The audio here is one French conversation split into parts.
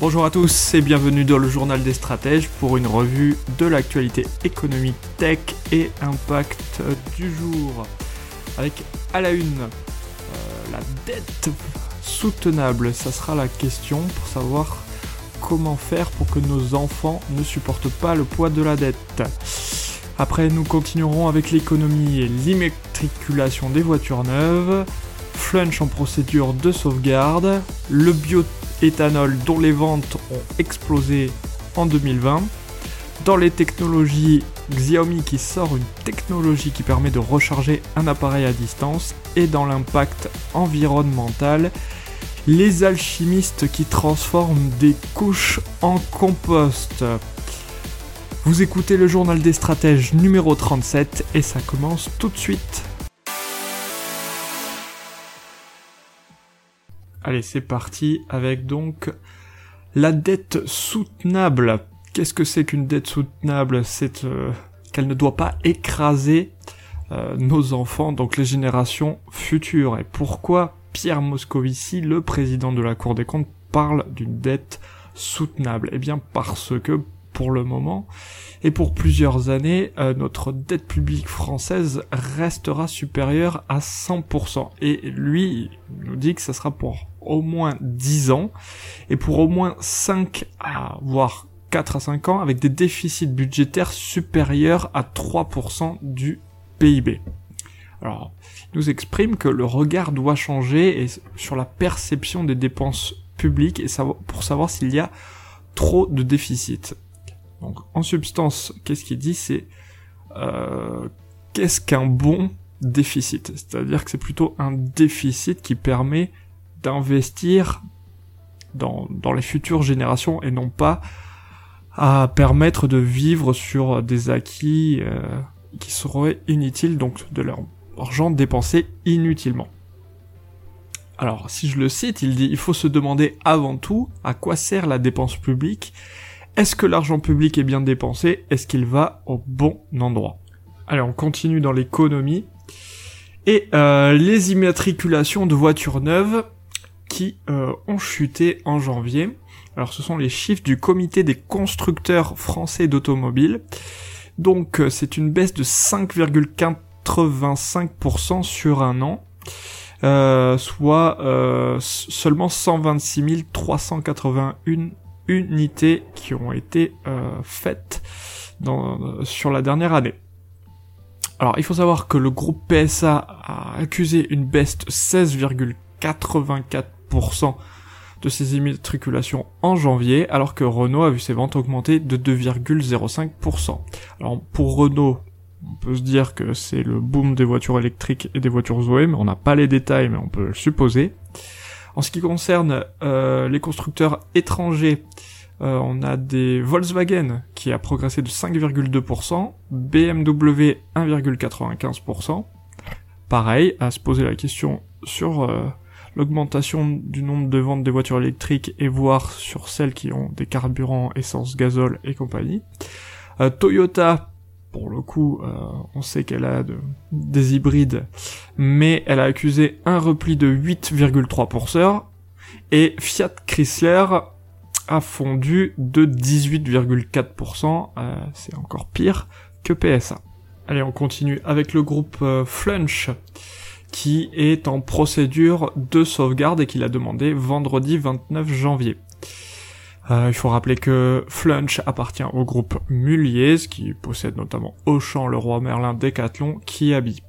Bonjour à tous et bienvenue dans le journal des stratèges pour une revue de l'actualité économique, tech et impact du jour. Avec à la une euh, la dette soutenable, ça sera la question pour savoir comment faire pour que nos enfants ne supportent pas le poids de la dette. Après, nous continuerons avec l'économie et l'immatriculation des voitures neuves, Flunch en procédure de sauvegarde, le bioéthanol dont les ventes ont explosé en 2020, dans les technologies, Xiaomi qui sort une technologie qui permet de recharger un appareil à distance, et dans l'impact environnemental, les alchimistes qui transforment des couches en compost. Vous écoutez le journal des stratèges numéro 37 et ça commence tout de suite. Allez, c'est parti avec donc la dette soutenable. Qu'est-ce que c'est qu'une dette soutenable? C'est euh, qu'elle ne doit pas écraser euh, nos enfants, donc les générations futures. Et pourquoi Pierre Moscovici, le président de la Cour des comptes, parle d'une dette soutenable? Eh bien parce que pour le moment, et pour plusieurs années, euh, notre dette publique française restera supérieure à 100%. Et lui, il nous dit que ça sera pour au moins 10 ans, et pour au moins 5 à, voire 4 à 5 ans, avec des déficits budgétaires supérieurs à 3% du PIB. Alors, il nous exprime que le regard doit changer et sur la perception des dépenses publiques et pour savoir s'il y a trop de déficits. Donc en substance, qu'est-ce qu'il dit? C'est euh, qu'est-ce qu'un bon déficit? C'est-à-dire que c'est plutôt un déficit qui permet d'investir dans, dans les futures générations et non pas à permettre de vivre sur des acquis euh, qui seraient inutiles, donc de leur argent dépensé inutilement. Alors, si je le cite, il dit il faut se demander avant tout à quoi sert la dépense publique est-ce que l'argent public est bien dépensé? Est-ce qu'il va au bon endroit? Allez, on continue dans l'économie. Et euh, les immatriculations de voitures neuves euh, ont chuté en janvier. Alors ce sont les chiffres du comité des constructeurs français d'automobiles. Donc euh, c'est une baisse de 5,85% sur un an. soit seulement 126 381 unités qui ont été euh, faites dans, sur la dernière année. Alors il faut savoir que le groupe PSA a accusé une baisse de 16,84% de ses immatriculations en janvier, alors que Renault a vu ses ventes augmenter de 2,05%. Alors pour Renault, on peut se dire que c'est le boom des voitures électriques et des voitures Zoé, mais on n'a pas les détails, mais on peut le supposer. En ce qui concerne euh, les constructeurs étrangers, euh, on a des Volkswagen qui a progressé de 5,2%, BMW 1,95%. Pareil, à se poser la question sur euh, l'augmentation du nombre de ventes des voitures électriques et voir sur celles qui ont des carburants essence, gazole et compagnie. Toyota pour le coup, euh, on sait qu'elle a des hybrides, mais elle a accusé un repli de 8,3%, et Fiat Chrysler a fondu de 18,4%, euh, c'est encore pire que PSA. Allez, on continue avec le groupe euh, Flunch, qui est en procédure de sauvegarde et qui l'a demandé vendredi 29 janvier. Euh, il faut rappeler que Flunch appartient au groupe Mulliez, qui possède notamment Auchan, le roi Merlin, Decathlon, Kiabi.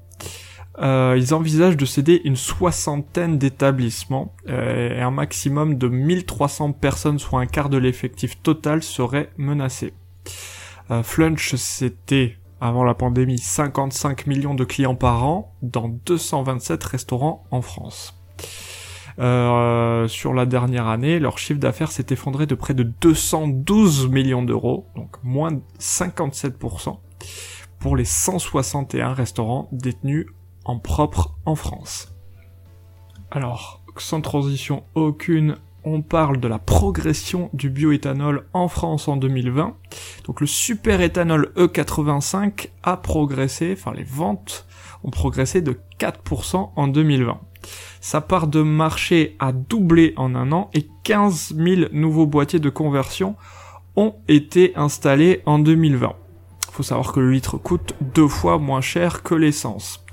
Euh, ils envisagent de céder une soixantaine d'établissements euh, et un maximum de 1300 personnes, soit un quart de l'effectif total, serait menacé. Euh, Flunch, c'était avant la pandémie 55 millions de clients par an dans 227 restaurants en France. Euh, sur la dernière année, leur chiffre d'affaires s'est effondré de près de 212 millions d'euros, donc moins de 57%. pour les 161 restaurants détenus en propre en France. Alors, sans transition aucune, on parle de la progression du bioéthanol en France en 2020. Donc le super éthanol E85 a progressé, enfin les ventes ont progressé de 4% en 2020. Sa part de marché a doublé en un an et 15 000 nouveaux boîtiers de conversion ont été installés en 2020. Faut savoir que le litre coûte deux fois moins cher que l'essence.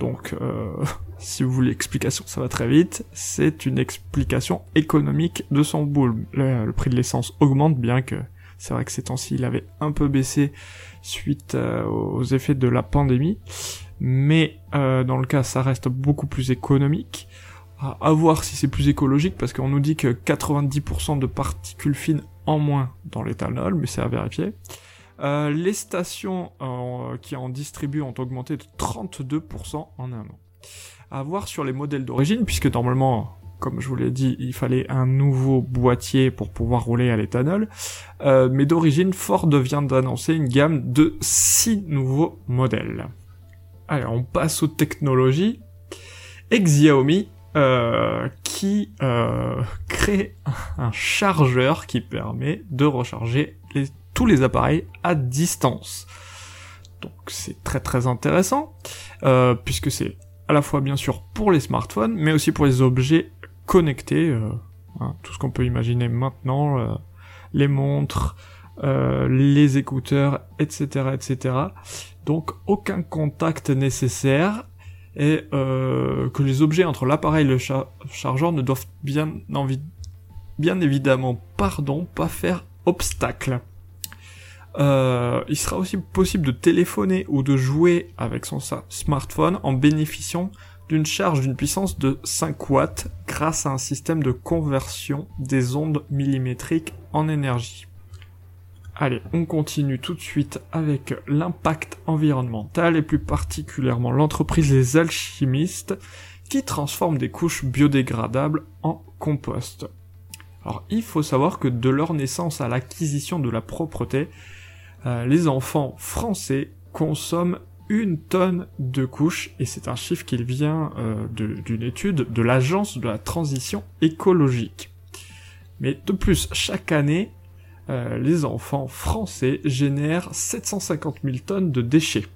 Donc, euh, si vous voulez l'explication, ça va très vite. C'est une explication économique de son boule. Le, prix de l'essence augmente, bien que c'est vrai que ces temps-ci, il avait un peu baissé suite euh, aux effets de la pandémie. Mais euh, dans le cas, ça reste beaucoup plus économique. À, voir si c'est plus écologique, parce qu'on nous dit que 90% de particules fines en moins dans l'éthanol, mais c'est à vérifier. Euh, les stations qui en distribuent ont augmenté de 32% en un an à voir sur les modèles d'origine, puisque normalement, comme je vous l'ai dit, il fallait un nouveau boîtier pour pouvoir rouler à l'éthanol. Euh, mais d'origine, Ford vient d'annoncer une gamme de 6 nouveaux modèles. Allez, on passe aux technologies. Et Xiaomi, euh, qui euh, crée un chargeur qui permet de recharger tous les appareils à distance. Donc c'est très très intéressant, puisque c'est à la fois bien sûr pour les smartphones, mais aussi pour les objets connectés, euh, hein, tout ce qu'on peut imaginer maintenant, euh, les montres, euh, les écouteurs, etc., etc. Donc aucun contact nécessaire et que les objets entre l'appareil et le chargeur ne doivent bien, bien évidemment, pardon, pas faire obstacle. Euh, il sera aussi possible de téléphoner ou de jouer avec son smartphone en bénéficiant d'une charge d'une puissance de 5 watts grâce à un système de conversion des ondes millimétriques en énergie. Allez, on continue tout de suite avec l'impact environnemental et plus particulièrement l'entreprise Les Alchimistes qui transforme des couches biodégradables en compost. Alors il faut savoir que de leur naissance à l'acquisition de la propreté, euh, les enfants français consomment une tonne de couches, et c'est un chiffre qui vient euh, d'une étude de l'Agence de la transition écologique. Mais de plus, chaque année, euh, les enfants français génèrent 750 000 tonnes de déchets,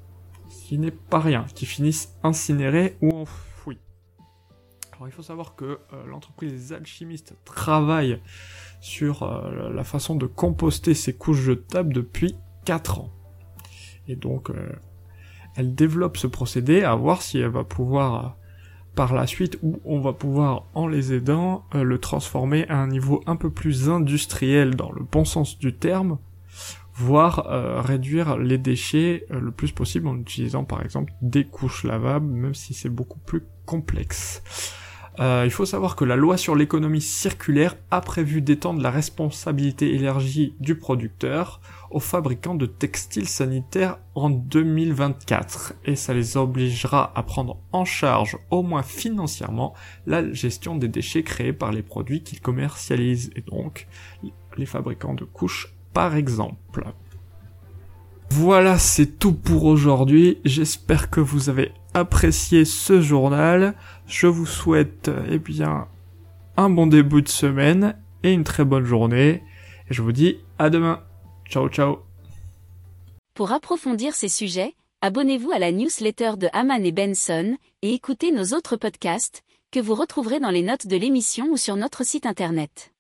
ce qui n'est pas rien, qui finissent incinérés ou enfouis. Alors il faut savoir que l'entreprise des alchimistes travaille sur la façon de composter ces couches jetables depuis 4 ans. Et donc, euh, elle développe ce procédé à voir si elle va pouvoir, euh, par la suite, ou on va pouvoir, en les aidant, euh, le transformer à un niveau un peu plus industriel dans le bon sens du terme, voire réduire les déchets le plus possible en utilisant par exemple des couches lavables, même si c'est beaucoup plus complexe. Euh, il faut savoir que la loi sur l'économie circulaire a prévu d'étendre la responsabilité élargie du producteur aux fabricants de textiles sanitaires en 2024 et ça les obligera à prendre en charge, au moins financièrement, la gestion des déchets créés par les produits qu'ils commercialisent et donc les fabricants de couches par exemple. Voilà, c'est tout pour aujourd'hui. J'espère que vous avez apprécié ce journal. Je vous souhaite, eh bien, un bon début de semaine et une très bonne journée. Et je vous dis à demain. Ciao, ciao. Pour approfondir ces sujets, abonnez-vous à la newsletter de Haman et Benson et écoutez nos autres podcasts que vous retrouverez dans les notes de l'émission ou sur notre site internet.